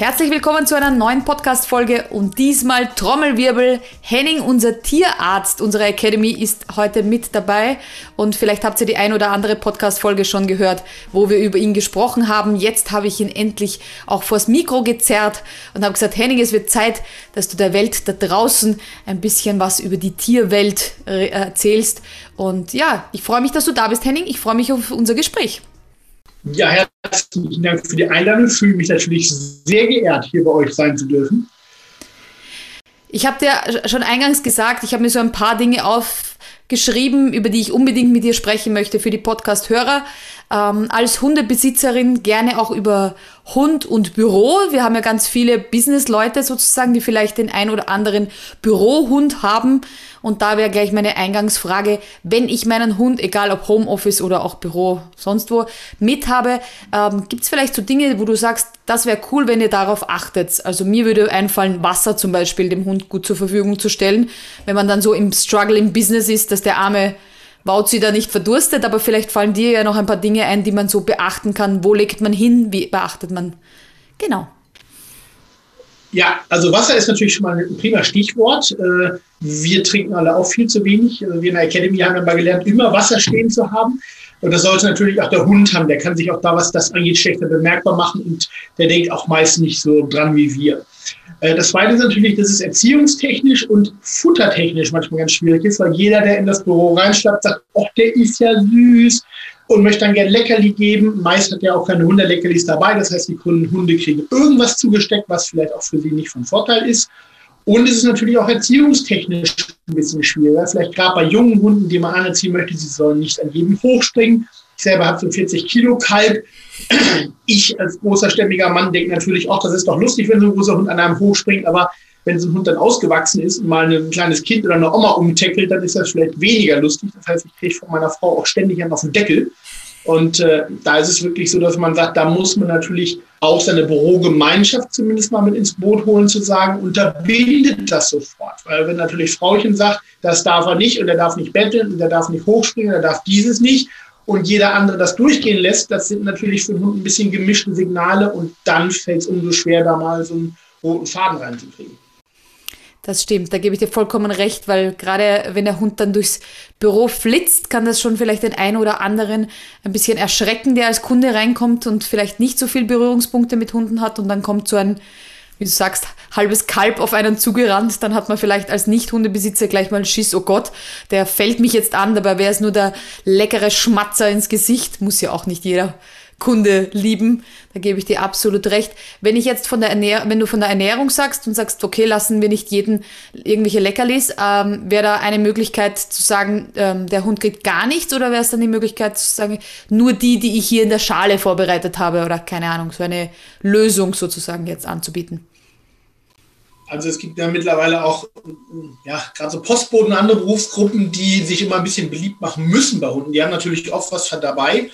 Herzlich willkommen zu einer neuen Podcast-Folge und diesmal Trommelwirbel. Henning, unser Tierarzt unserer Academy, ist heute mit dabei und vielleicht habt ihr die ein oder andere Podcast-Folge schon gehört, wo wir über ihn gesprochen haben. Jetzt habe ich ihn endlich auch vors Mikro gezerrt und habe gesagt, Henning, es wird Zeit, dass du der Welt da draußen ein bisschen was über die Tierwelt äh, erzählst. Und ja, ich freue mich, dass du da bist, Henning. Ich freue mich auf unser Gespräch. Ja, herzlichen Dank für die Einladung. Ich fühle mich natürlich sehr geehrt, hier bei euch sein zu dürfen. Ich habe dir schon eingangs gesagt, ich habe mir so ein paar Dinge aufgeschrieben, über die ich unbedingt mit dir sprechen möchte für die Podcast-Hörer. Ähm, als Hundebesitzerin gerne auch über Hund und Büro. Wir haben ja ganz viele Business-Leute sozusagen, die vielleicht den ein oder anderen Bürohund haben. Und da wäre gleich meine Eingangsfrage, wenn ich meinen Hund, egal ob Homeoffice oder auch Büro, sonst wo, mit habe, ähm, gibt es vielleicht so Dinge, wo du sagst, das wäre cool, wenn ihr darauf achtet. Also mir würde einfallen, Wasser zum Beispiel dem Hund gut zur Verfügung zu stellen, wenn man dann so im Struggle im Business ist, dass der arme Wauzi da nicht verdurstet, aber vielleicht fallen dir ja noch ein paar Dinge ein, die man so beachten kann. Wo legt man hin? Wie beachtet man? Genau. Ja, also Wasser ist natürlich schon mal ein prima Stichwort. Äh, wir trinken alle auch viel zu wenig. Also wir in der Academy haben mal gelernt, immer Wasser stehen zu haben. Und das sollte natürlich auch der Hund haben. Der kann sich auch da, was das angeht, schlechter bemerkbar machen und der denkt auch meist nicht so dran wie wir. Äh, das Zweite ist natürlich, dass es erziehungstechnisch und futtertechnisch manchmal ganz schwierig ist, weil jeder, der in das Büro reinschlappt, sagt, ach, der ist ja süß und möchte dann gerne Leckerli geben. Meist hat er auch keine Hundeleckerlis dabei. Das heißt, die Hunde kriegen irgendwas zugesteckt, was vielleicht auch für sie nicht von Vorteil ist. Und es ist natürlich auch erziehungstechnisch ein bisschen schwieriger. Vielleicht gerade bei jungen Hunden, die man anerziehen möchte, sie sollen nicht an jedem hochspringen. Ich selber habe so 40 Kilo Kalb. Ich als großer stämmiger Mann denke natürlich auch, das ist doch lustig, wenn so ein großer Hund an einem hochspringt, aber wenn so ein Hund dann ausgewachsen ist und mal ein kleines Kind oder eine Oma umtackelt, dann ist das vielleicht weniger lustig. Das heißt, ich kriege von meiner Frau auch ständig einen auf den Deckel. Und äh, da ist es wirklich so, dass man sagt, da muss man natürlich auch seine Bürogemeinschaft zumindest mal mit ins Boot holen, zu sagen, unterbindet das sofort. Weil wenn natürlich Frauchen sagt, das darf er nicht und er darf nicht betteln und er darf nicht hochspringen, er darf dieses nicht und jeder andere das durchgehen lässt, das sind natürlich für den Hund ein bisschen gemischte Signale und dann fällt es umso schwer, da mal so einen roten Faden reinzukriegen. Das stimmt, da gebe ich dir vollkommen recht, weil gerade wenn der Hund dann durchs Büro flitzt, kann das schon vielleicht den einen oder anderen ein bisschen erschrecken, der als Kunde reinkommt und vielleicht nicht so viel Berührungspunkte mit Hunden hat und dann kommt so ein, wie du sagst, halbes Kalb auf einen zugerannt, dann hat man vielleicht als Nicht-Hundebesitzer gleich mal Schiss, oh Gott, der fällt mich jetzt an, dabei wäre es nur der leckere Schmatzer ins Gesicht, muss ja auch nicht jeder Kunde lieben. Da gebe ich dir absolut recht. Wenn ich jetzt von der Ernährung, wenn du von der Ernährung sagst und sagst, okay, lassen wir nicht jeden irgendwelche Leckerlis, ähm, wäre da eine Möglichkeit zu sagen, ähm, der Hund kriegt gar nichts oder wäre es dann die Möglichkeit zu sagen, nur die, die ich hier in der Schale vorbereitet habe oder keine Ahnung, so eine Lösung sozusagen jetzt anzubieten? Also es gibt ja mittlerweile auch, ja, gerade so Postboten und andere Berufsgruppen, die sich immer ein bisschen beliebt machen müssen bei Hunden. Die haben natürlich oft was dabei,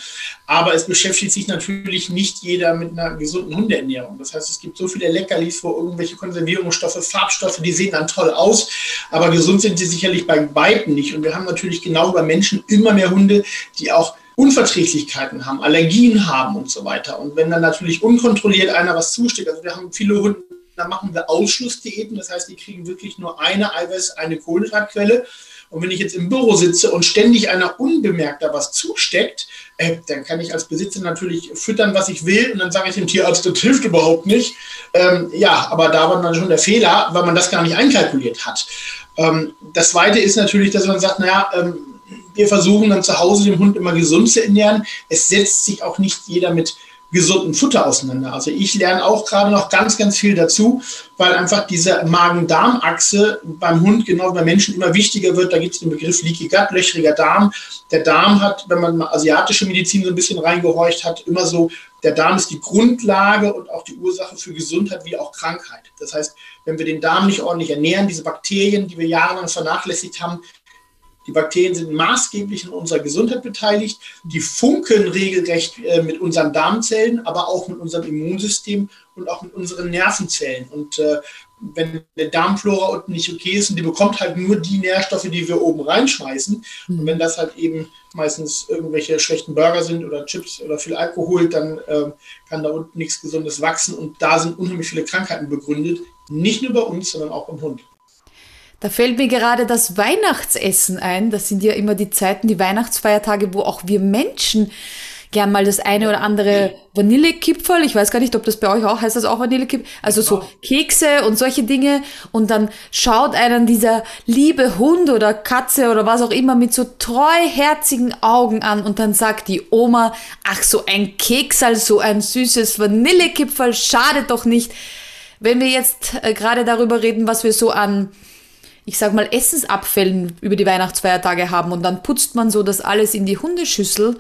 aber es beschäftigt sich natürlich nicht jeder mit einer gesunden Hundeernährung. Das heißt, es gibt so viele Leckerlis, wo irgendwelche Konservierungsstoffe, Farbstoffe, die sehen dann toll aus, aber gesund sind sie sicherlich bei Weitem nicht. Und wir haben natürlich genau bei Menschen immer mehr Hunde, die auch Unverträglichkeiten haben, Allergien haben und so weiter. Und wenn dann natürlich unkontrolliert einer was zusteht, also wir haben viele Hunde, da machen wir Ausschlussdiäten. Das heißt, die kriegen wirklich nur eine Eiweiß, eine Kohlenhydratquelle. Und wenn ich jetzt im Büro sitze und ständig einer unbemerkt da was zusteckt, äh, dann kann ich als Besitzer natürlich füttern, was ich will. Und dann sage ich dem Tierarzt, das hilft überhaupt nicht. Ähm, ja, aber da war dann schon der Fehler, weil man das gar nicht einkalkuliert hat. Ähm, das Zweite ist natürlich, dass man sagt, naja, ähm, wir versuchen dann zu Hause den Hund immer gesund zu ernähren. Es setzt sich auch nicht jeder mit gesunden Futter auseinander. Also ich lerne auch gerade noch ganz, ganz viel dazu, weil einfach diese Magen-Darm-Achse beim Hund genau wie beim Menschen immer wichtiger wird. Da gibt es den Begriff Leaky Gut, löchriger Darm. Der Darm hat, wenn man asiatische Medizin so ein bisschen reingehorcht hat, immer so, der Darm ist die Grundlage und auch die Ursache für Gesundheit wie auch Krankheit. Das heißt, wenn wir den Darm nicht ordentlich ernähren, diese Bakterien, die wir jahrelang vernachlässigt haben, die Bakterien sind maßgeblich in unserer Gesundheit beteiligt. Die funkeln regelrecht äh, mit unseren Darmzellen, aber auch mit unserem Immunsystem und auch mit unseren Nervenzellen. Und äh, wenn der Darmflora unten nicht okay ist und die bekommt halt nur die Nährstoffe, die wir oben reinschmeißen. Und wenn das halt eben meistens irgendwelche schlechten Burger sind oder Chips oder viel Alkohol, dann äh, kann da unten nichts Gesundes wachsen. Und da sind unheimlich viele Krankheiten begründet. Nicht nur bei uns, sondern auch beim Hund. Da fällt mir gerade das Weihnachtsessen ein. Das sind ja immer die Zeiten, die Weihnachtsfeiertage, wo auch wir Menschen gern mal das eine oder andere Vanillekipferl. Ich weiß gar nicht, ob das bei euch auch heißt, das auch Vanillekipferl. Also so Kekse und solche Dinge. Und dann schaut einen dieser liebe Hund oder Katze oder was auch immer mit so treuherzigen Augen an und dann sagt die Oma, ach so ein Keksal, so ein süßes Vanillekipferl, schade doch nicht. Wenn wir jetzt äh, gerade darüber reden, was wir so an ich sag mal, Essensabfällen über die Weihnachtsfeiertage haben und dann putzt man so das alles in die Hundeschüssel.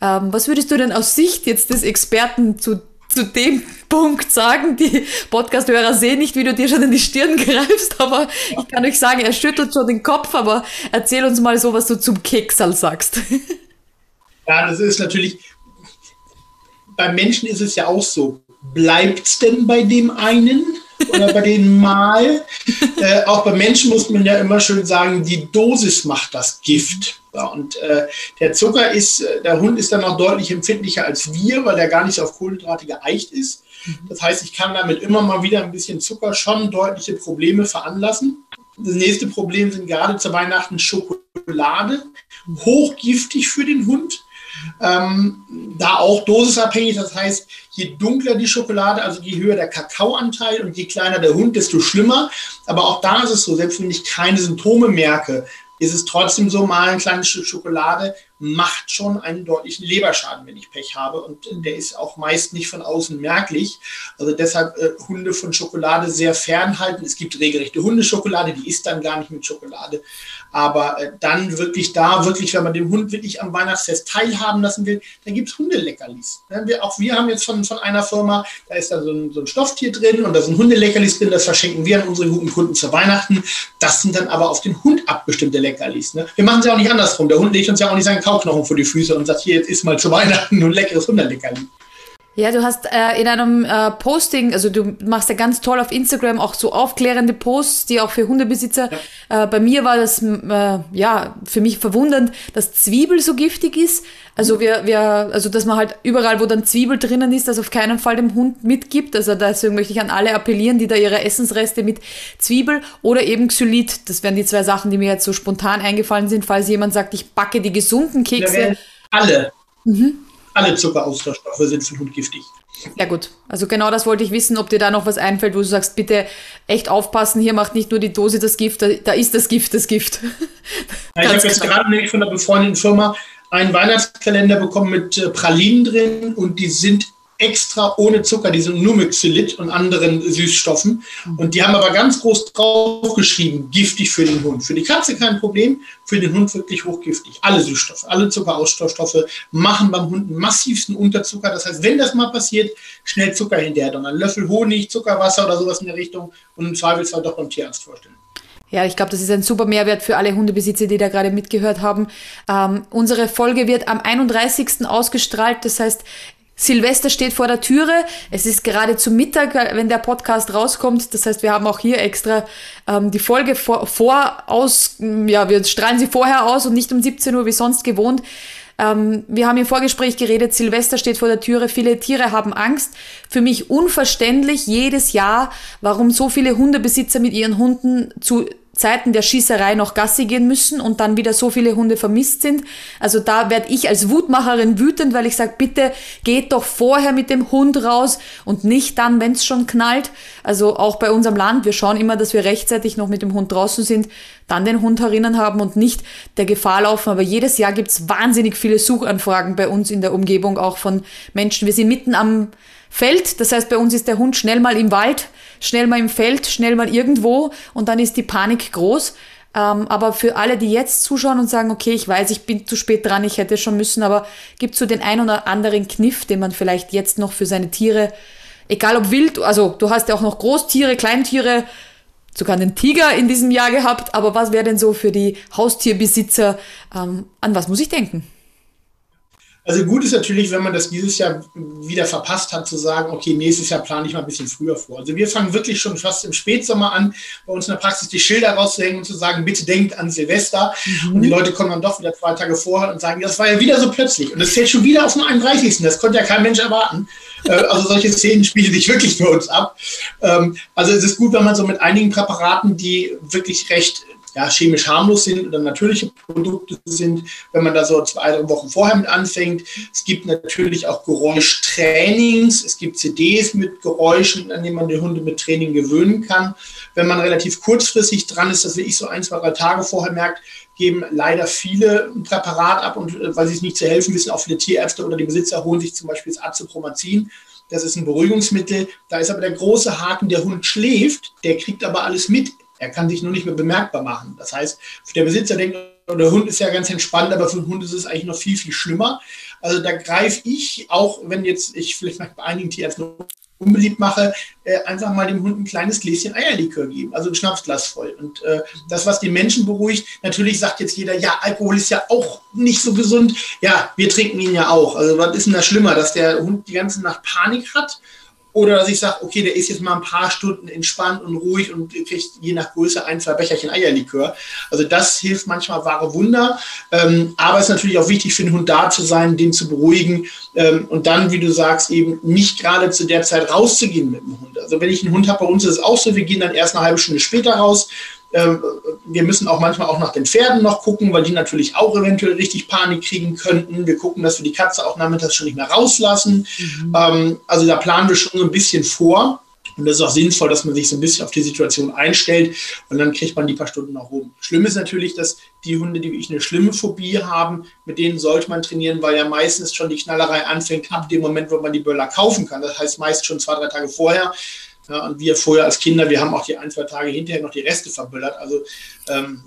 Ähm, was würdest du denn aus Sicht jetzt des Experten zu, zu dem Punkt sagen? Die Podcast-Hörer sehen nicht, wie du dir schon in die Stirn greifst, aber ich kann euch sagen, er schüttelt schon den Kopf, aber erzähl uns mal so, was du zum Keksal sagst. Ja, das ist natürlich, beim Menschen ist es ja auch so. Bleibt es denn bei dem einen? Oder bei denen mal. Äh, auch bei Menschen muss man ja immer schön sagen, die Dosis macht das Gift. Ja, und äh, der Zucker ist, äh, der Hund ist dann noch deutlich empfindlicher als wir, weil er gar nicht auf Kohlenhydrate geeicht ist. Das heißt, ich kann damit immer mal wieder ein bisschen Zucker schon deutliche Probleme veranlassen. Das nächste Problem sind gerade zu Weihnachten Schokolade, hochgiftig für den Hund. Ähm, da auch dosisabhängig, das heißt, je dunkler die Schokolade, also je höher der Kakaoanteil und je kleiner der Hund, desto schlimmer. Aber auch da ist es so, selbst wenn ich keine Symptome merke, ist es trotzdem so, mal ein kleines Stück Schokolade macht schon einen deutlichen Leberschaden, wenn ich Pech habe. Und der ist auch meist nicht von außen merklich. Also deshalb äh, Hunde von Schokolade sehr fernhalten. Es gibt regelrechte Hundeschokolade, die ist dann gar nicht mit Schokolade. Aber äh, dann wirklich da, wirklich, wenn man den Hund wirklich am Weihnachtsfest teilhaben lassen will, dann gibt es Hundeleckerlis. Ja, wir, auch wir haben jetzt von, von einer Firma, da ist da so ein, so ein Stofftier drin und da sind Hundeleckerlis drin, das verschenken wir an unsere guten Kunden zu Weihnachten. Das sind dann aber auf den Hund abgestimmte Leckerlis. Ne? Wir machen es ja auch nicht andersrum. Der Hund legt uns ja auch nicht seinen Kauknochen vor die Füße und sagt, hier, jetzt isst mal zu Weihnachten ein leckeres Hundeleckerli. Ja, du hast äh, in einem äh, Posting, also du machst ja ganz toll auf Instagram auch so aufklärende Posts, die auch für Hundebesitzer. Ja. Äh, bei mir war das äh, ja für mich verwundernd, dass Zwiebel so giftig ist. Also wir, wir, also dass man halt überall, wo dann Zwiebel drinnen ist, das auf keinen Fall dem Hund mitgibt. Also deswegen möchte ich an alle appellieren, die da ihre Essensreste mit Zwiebel oder eben Xylit. Das wären die zwei Sachen, die mir jetzt so spontan eingefallen sind, falls jemand sagt, ich backe die gesunden Kekse. Alle. Mhm alle Zuckeraustauschstoffe sind für den Hund giftig. Ja gut, also genau das wollte ich wissen, ob dir da noch was einfällt, wo du sagst, bitte echt aufpassen, hier macht nicht nur die Dose das Gift, da, da ist das Gift das Gift. Ja, ich habe jetzt genau. gerade nämlich von einer befreundeten Firma einen Weihnachtskalender bekommen mit äh, Pralinen drin und die sind extra ohne Zucker, die sind nur mit Xylit und anderen Süßstoffen. Und die haben aber ganz groß draufgeschrieben, giftig für den Hund. Für die Katze kein Problem, für den Hund wirklich hochgiftig. Alle Süßstoffe, alle Zuckerausstoffstoffe machen beim Hund einen massivsten Unterzucker. Das heißt, wenn das mal passiert, schnell Zucker hinterher. Dann ein Löffel Honig, Zuckerwasser oder sowas in der Richtung und im Zweifelsfall doch beim Tierarzt vorstellen. Ja, ich glaube, das ist ein super Mehrwert für alle Hundebesitzer, die da gerade mitgehört haben. Ähm, unsere Folge wird am 31. ausgestrahlt. Das heißt, Silvester steht vor der Türe. Es ist gerade zu Mittag, wenn der Podcast rauskommt. Das heißt, wir haben auch hier extra ähm, die Folge vor, vor aus, ja, wir strahlen sie vorher aus und nicht um 17 Uhr wie sonst gewohnt. Ähm, wir haben im Vorgespräch geredet, Silvester steht vor der Türe, viele Tiere haben Angst. Für mich unverständlich jedes Jahr, warum so viele Hundebesitzer mit ihren Hunden zu Zeiten der Schießerei noch Gassi gehen müssen und dann wieder so viele Hunde vermisst sind. Also da werde ich als Wutmacherin wütend, weil ich sage, bitte geht doch vorher mit dem Hund raus und nicht dann, wenn es schon knallt. Also auch bei unserem Land, wir schauen immer, dass wir rechtzeitig noch mit dem Hund draußen sind, dann den Hund herinnen haben und nicht der Gefahr laufen. Aber jedes Jahr gibt es wahnsinnig viele Suchanfragen bei uns in der Umgebung, auch von Menschen. Wir sind mitten am Feld, das heißt, bei uns ist der Hund schnell mal im Wald schnell mal im Feld, schnell mal irgendwo und dann ist die Panik groß. Ähm, aber für alle, die jetzt zuschauen und sagen, okay, ich weiß, ich bin zu spät dran, ich hätte schon müssen, aber gibt es so den ein oder anderen Kniff, den man vielleicht jetzt noch für seine Tiere, egal ob wild, also du hast ja auch noch Großtiere, Kleintiere, sogar einen Tiger in diesem Jahr gehabt, aber was wäre denn so für die Haustierbesitzer, ähm, an was muss ich denken? Also gut ist natürlich, wenn man das dieses Jahr wieder verpasst hat, zu sagen, okay, nächstes Jahr plane ich mal ein bisschen früher vor. Also wir fangen wirklich schon fast im Spätsommer an, bei uns in der Praxis die Schilder rauszuhängen und zu sagen, bitte denkt an Silvester. Mhm. Und die Leute kommen dann doch wieder zwei Tage vorher und sagen, das war ja wieder so plötzlich. Und das fällt schon wieder auf den 31. Das konnte ja kein Mensch erwarten. Äh, also solche Szenen spielen sich wirklich für uns ab. Ähm, also es ist gut, wenn man so mit einigen Präparaten, die wirklich recht ja, chemisch harmlos sind oder natürliche Produkte sind, wenn man da so zwei, drei Wochen vorher mit anfängt. Es gibt natürlich auch Geräuschtrainings. Es gibt CDs mit Geräuschen, an denen man die Hunde mit Training gewöhnen kann. Wenn man relativ kurzfristig dran ist, dass ich so ein, zwei, drei Tage vorher merkt, geben leider viele ein Präparat ab und äh, weil sie es nicht zu helfen wissen, auch viele Tierärzte oder die Besitzer holen sich zum Beispiel das Azopromazin. Das ist ein Beruhigungsmittel. Da ist aber der große Haken, der Hund schläft, der kriegt aber alles mit er kann sich nur nicht mehr bemerkbar machen. Das heißt, der Besitzer denkt, der Hund ist ja ganz entspannt, aber für den Hund ist es eigentlich noch viel, viel schlimmer. Also da greife ich, auch wenn jetzt ich vielleicht bei einigen Tierärzten unbeliebt mache, äh, einfach mal dem Hund ein kleines Gläschen Eierlikör geben, also ein Schnapsglas voll. Und äh, das, was die Menschen beruhigt, natürlich sagt jetzt jeder, ja, Alkohol ist ja auch nicht so gesund. Ja, wir trinken ihn ja auch. Also was ist denn da schlimmer, dass der Hund die ganze Nacht Panik hat oder dass ich sage, okay, der ist jetzt mal ein paar Stunden entspannt und ruhig und kriegt je nach Größe ein, zwei Becherchen Eierlikör. Also das hilft manchmal wahre Wunder. Ähm, aber es ist natürlich auch wichtig für den Hund da zu sein, den zu beruhigen ähm, und dann, wie du sagst, eben nicht gerade zu der Zeit rauszugehen mit dem Hund. Also wenn ich einen Hund habe, bei uns ist es auch so, wir gehen dann erst eine halbe Stunde später raus. Ähm, wir müssen auch manchmal auch nach den Pferden noch gucken, weil die natürlich auch eventuell richtig Panik kriegen könnten. Wir gucken, dass wir die Katze auch nachmittags schon nicht mehr rauslassen. Mhm. Ähm, also da planen wir schon so ein bisschen vor. Und das ist auch sinnvoll, dass man sich so ein bisschen auf die Situation einstellt und dann kriegt man die paar Stunden auch rum. Schlimm ist natürlich, dass die Hunde, die wirklich eine schlimme Phobie haben, mit denen sollte man trainieren, weil ja meistens schon die Knallerei anfängt ab dem Moment, wo man die Böller kaufen kann. Das heißt meist schon zwei, drei Tage vorher. Ja, und wir vorher als Kinder, wir haben auch die ein, zwei Tage hinterher noch die Reste verböllert. Also ähm,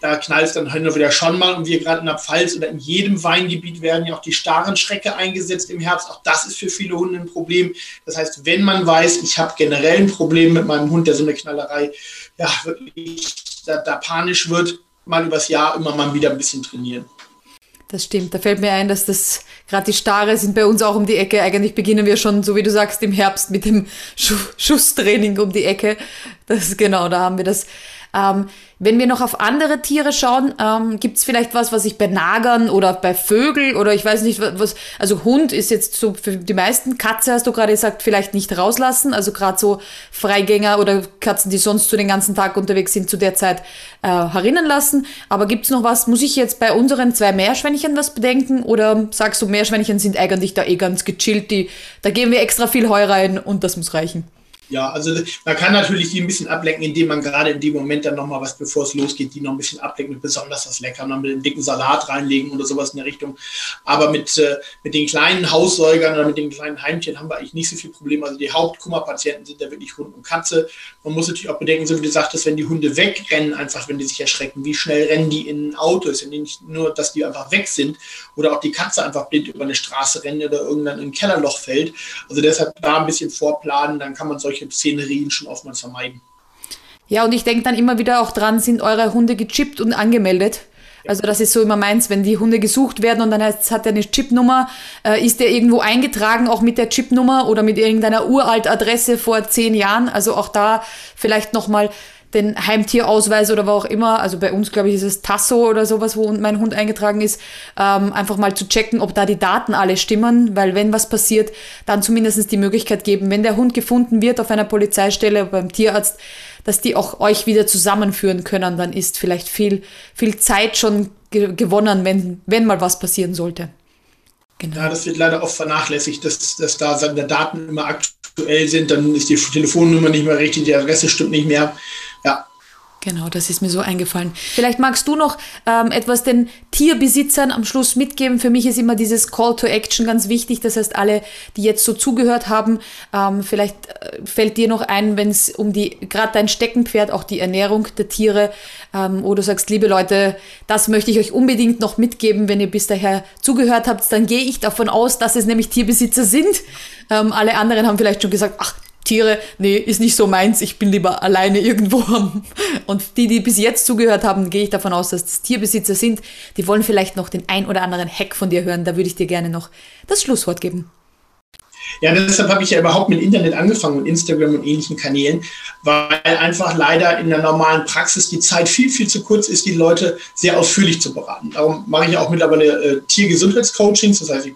da knallt es dann hin und wieder schon mal. Und wir gerade in der Pfalz oder in jedem Weingebiet werden ja auch die starren Schrecke eingesetzt im Herbst. Auch das ist für viele Hunde ein Problem. Das heißt, wenn man weiß, ich habe generell ein Problem mit meinem Hund, der so eine Knallerei ja wirklich da, da panisch wird, mal übers Jahr immer mal wieder ein bisschen trainieren. Das stimmt. Da fällt mir ein, dass das gerade die Stare sind bei uns auch um die Ecke. Eigentlich beginnen wir schon, so wie du sagst, im Herbst mit dem Schusstraining um die Ecke. Das genau, da haben wir das. Ähm, wenn wir noch auf andere Tiere schauen, ähm, gibt es vielleicht was, was ich bei Nagern oder bei Vögeln oder ich weiß nicht, was, also Hund ist jetzt so für die meisten, Katze hast du gerade gesagt, vielleicht nicht rauslassen, also gerade so Freigänger oder Katzen, die sonst so den ganzen Tag unterwegs sind, zu der Zeit äh, herinnen lassen. Aber gibt es noch was, muss ich jetzt bei unseren zwei Meerschweinchen was bedenken oder sagst du, Meerschweinchen sind eigentlich da eh ganz gechillt, die, da geben wir extra viel Heu rein und das muss reichen? Ja, also man kann natürlich die ein bisschen ablenken, indem man gerade in dem Moment dann nochmal was, bevor es losgeht, die noch ein bisschen ablenken mit besonders was lecker, noch mit einem dicken Salat reinlegen oder sowas in der Richtung. Aber mit, äh, mit den kleinen Haussäugern oder mit den kleinen Heimchen haben wir eigentlich nicht so viel Probleme. Also die Hauptkummerpatienten sind da wirklich Hund und Katze. Man muss natürlich auch bedenken, so wie du sagtest, wenn die Hunde wegrennen, einfach wenn die sich erschrecken, wie schnell rennen die in ein Auto. Ist ja nicht nur, dass die einfach weg sind oder auch die Katze einfach blind über eine Straße rennt oder irgendwann in ein Kellerloch fällt. Also deshalb da ein bisschen vorplanen, dann kann man solche solche Szenerien schon oftmals vermeiden. Ja, und ich denke dann immer wieder auch dran, sind eure Hunde gechippt und angemeldet? Also das ist so immer meins, wenn die Hunde gesucht werden und dann hat er eine Chipnummer, äh, ist der irgendwo eingetragen, auch mit der Chipnummer oder mit irgendeiner uralt Adresse vor zehn Jahren. Also auch da vielleicht nochmal den Heimtierausweis oder wo auch immer, also bei uns glaube ich ist es Tasso oder sowas, wo mein Hund eingetragen ist, ähm, einfach mal zu checken, ob da die Daten alle stimmen, weil wenn was passiert, dann zumindest die Möglichkeit geben, wenn der Hund gefunden wird auf einer Polizeistelle oder beim Tierarzt, dass die auch euch wieder zusammenführen können, dann ist vielleicht viel, viel Zeit schon ge gewonnen, wenn, wenn mal was passieren sollte. Genau. Ja, das wird leider oft vernachlässigt, dass, dass da seine Daten immer aktuell sind, dann ist die Telefonnummer nicht mehr richtig, die Adresse stimmt nicht mehr. Genau, das ist mir so eingefallen. Vielleicht magst du noch ähm, etwas den Tierbesitzern am Schluss mitgeben. Für mich ist immer dieses Call to Action ganz wichtig. Das heißt, alle, die jetzt so zugehört haben, ähm, vielleicht äh, fällt dir noch ein, wenn es um die, gerade dein Steckenpferd, auch die Ernährung der Tiere, ähm, wo du sagst, liebe Leute, das möchte ich euch unbedingt noch mitgeben. Wenn ihr bis daher zugehört habt, dann gehe ich davon aus, dass es nämlich Tierbesitzer sind. Ähm, alle anderen haben vielleicht schon gesagt, ach, Tiere, nee, ist nicht so meins, ich bin lieber alleine irgendwo. Und die, die bis jetzt zugehört haben, gehe ich davon aus, dass das Tierbesitzer sind, die wollen vielleicht noch den ein oder anderen Hack von dir hören. Da würde ich dir gerne noch das Schlusswort geben. Ja, deshalb habe ich ja überhaupt mit Internet angefangen und Instagram und ähnlichen Kanälen, weil einfach leider in der normalen Praxis die Zeit viel, viel zu kurz ist, die Leute sehr ausführlich zu beraten. Darum mache ich auch mittlerweile äh, Tiergesundheitscoachings, das heißt, ich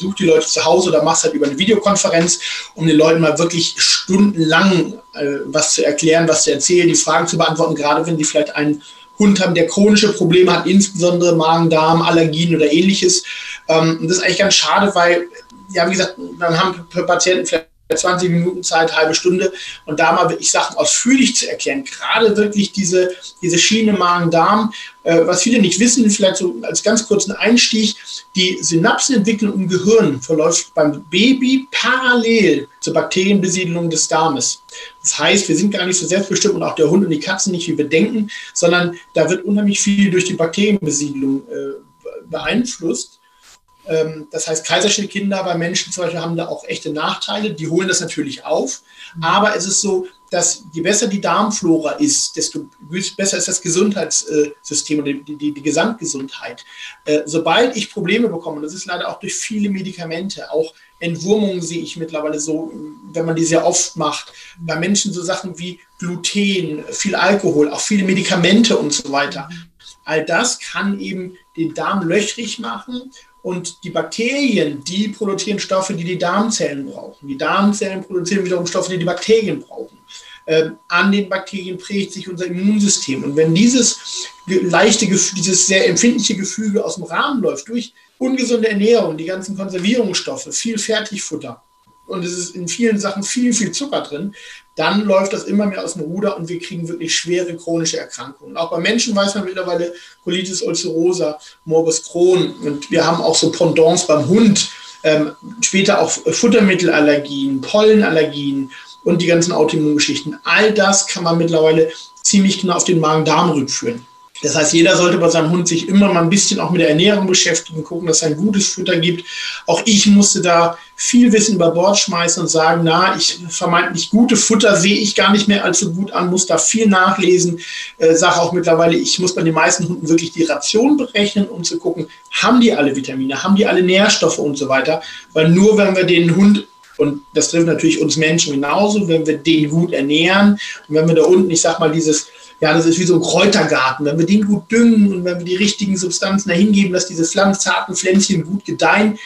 besuche die Leute zu Hause oder mache es halt über eine Videokonferenz, um den Leuten mal wirklich stundenlang äh, was zu erklären, was zu erzählen, die Fragen zu beantworten, gerade wenn die vielleicht einen Hund haben, der chronische Probleme hat, insbesondere Magen, Darm, Allergien oder ähnliches. Ähm, das ist eigentlich ganz schade, weil ja, wie gesagt, dann haben Patienten vielleicht 20 Minuten Zeit, halbe Stunde und da mal wirklich Sachen ausführlich zu erklären. Gerade wirklich diese, diese Schiene Magen-Darm, äh, was viele nicht wissen, vielleicht so als ganz kurzen Einstieg, die Synapsenentwicklung im Gehirn verläuft beim Baby parallel zur Bakterienbesiedelung des Darmes. Das heißt, wir sind gar nicht so selbstbestimmt und auch der Hund und die Katzen nicht, wie wir denken, sondern da wird unheimlich viel durch die Bakterienbesiedelung äh, beeinflusst. Ähm, das heißt, Kaiserschnittkinder bei Menschen zum Beispiel haben da auch echte Nachteile. Die holen das natürlich auf. Aber es ist so, dass je besser die Darmflora ist, desto besser ist das Gesundheitssystem und die, die, die Gesamtgesundheit. Äh, sobald ich Probleme bekomme, das ist leider auch durch viele Medikamente, auch Entwurmungen sehe ich mittlerweile so, wenn man die sehr oft macht, bei Menschen so Sachen wie Gluten, viel Alkohol, auch viele Medikamente und so weiter. All das kann eben den Darm löchrig machen und die Bakterien, die produzieren Stoffe, die die Darmzellen brauchen. Die Darmzellen produzieren wiederum Stoffe, die die Bakterien brauchen. Ähm, an den Bakterien prägt sich unser Immunsystem. Und wenn dieses leichte, dieses sehr empfindliche Gefüge aus dem Rahmen läuft, durch ungesunde Ernährung, die ganzen Konservierungsstoffe, viel Fertigfutter, und es ist in vielen Sachen viel, viel Zucker drin, dann läuft das immer mehr aus dem Ruder und wir kriegen wirklich schwere chronische Erkrankungen. Auch bei Menschen weiß man mittlerweile Colitis ulcerosa, Morbus Crohn und wir haben auch so Pendants beim Hund, ähm, später auch Futtermittelallergien, Pollenallergien und die ganzen Autoimmungeschichten. All das kann man mittlerweile ziemlich genau auf den Magen-Darm rückführen. Das heißt, jeder sollte bei seinem Hund sich immer mal ein bisschen auch mit der Ernährung beschäftigen, gucken, dass es ein gutes Futter gibt. Auch ich musste da viel Wissen über Bord schmeißen und sagen, na, ich vermeintlich gute Futter sehe ich gar nicht mehr allzu gut an, muss da viel nachlesen. Äh, sage auch mittlerweile, ich muss bei den meisten Hunden wirklich die Ration berechnen, um zu gucken, haben die alle Vitamine, haben die alle Nährstoffe und so weiter. Weil nur wenn wir den Hund und das trifft natürlich uns Menschen genauso, wenn wir den gut ernähren und wenn wir da unten, ich sag mal, dieses ja, das ist wie so ein Kräutergarten. Wenn wir den gut düngen und wenn wir die richtigen Substanzen dahin geben, dass diese zarten Pflänzchen gut gedeihen,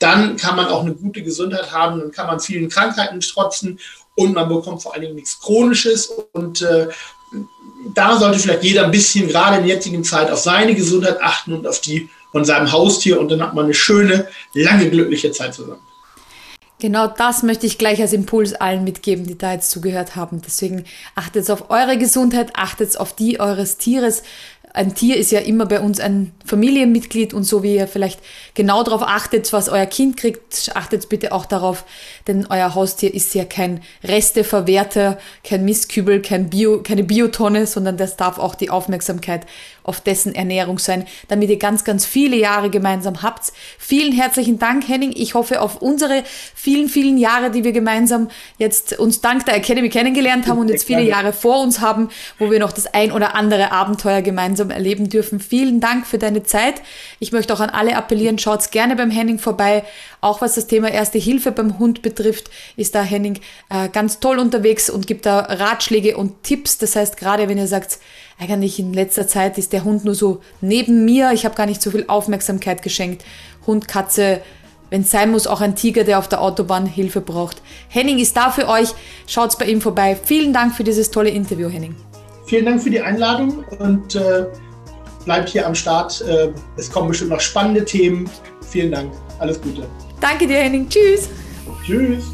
dann kann man auch eine gute Gesundheit haben, dann kann man vielen Krankheiten strotzen und man bekommt vor allen Dingen nichts Chronisches. Und äh, da sollte vielleicht jeder ein bisschen, gerade in der jetzigen Zeit, auf seine Gesundheit achten und auf die von seinem Haustier. Und dann hat man eine schöne, lange, glückliche Zeit zusammen. Genau das möchte ich gleich als Impuls allen mitgeben, die da jetzt zugehört haben. Deswegen achtet auf eure Gesundheit, achtet auf die eures Tieres. Ein Tier ist ja immer bei uns ein Familienmitglied und so wie ihr vielleicht genau darauf achtet, was euer Kind kriegt, achtet bitte auch darauf, denn euer Haustier ist ja kein Resteverwerter, kein Mistkübel, kein Bio, keine Biotonne, sondern das darf auch die Aufmerksamkeit auf dessen Ernährung sein, damit ihr ganz, ganz viele Jahre gemeinsam habt. Vielen herzlichen Dank, Henning. Ich hoffe auf unsere vielen, vielen Jahre, die wir gemeinsam jetzt uns dank der Academy kennengelernt haben und jetzt viele Jahre vor uns haben, wo wir noch das ein oder andere Abenteuer gemeinsam erleben dürfen. Vielen Dank für deine Zeit. Ich möchte auch an alle appellieren, schaut gerne beim Henning vorbei. Auch was das Thema Erste Hilfe beim Hund betrifft, ist da Henning äh, ganz toll unterwegs und gibt da Ratschläge und Tipps. Das heißt, gerade wenn ihr sagt, eigentlich in letzter Zeit ist der Hund nur so neben mir. Ich habe gar nicht so viel Aufmerksamkeit geschenkt. Hund, Katze, wenn es sein muss, auch ein Tiger, der auf der Autobahn Hilfe braucht. Henning ist da für euch. Schaut bei ihm vorbei. Vielen Dank für dieses tolle Interview, Henning. Vielen Dank für die Einladung und äh, bleibt hier am Start. Äh, es kommen bestimmt noch spannende Themen. Vielen Dank. Alles Gute. Danke dir, Henning. Tschüss. Tschüss.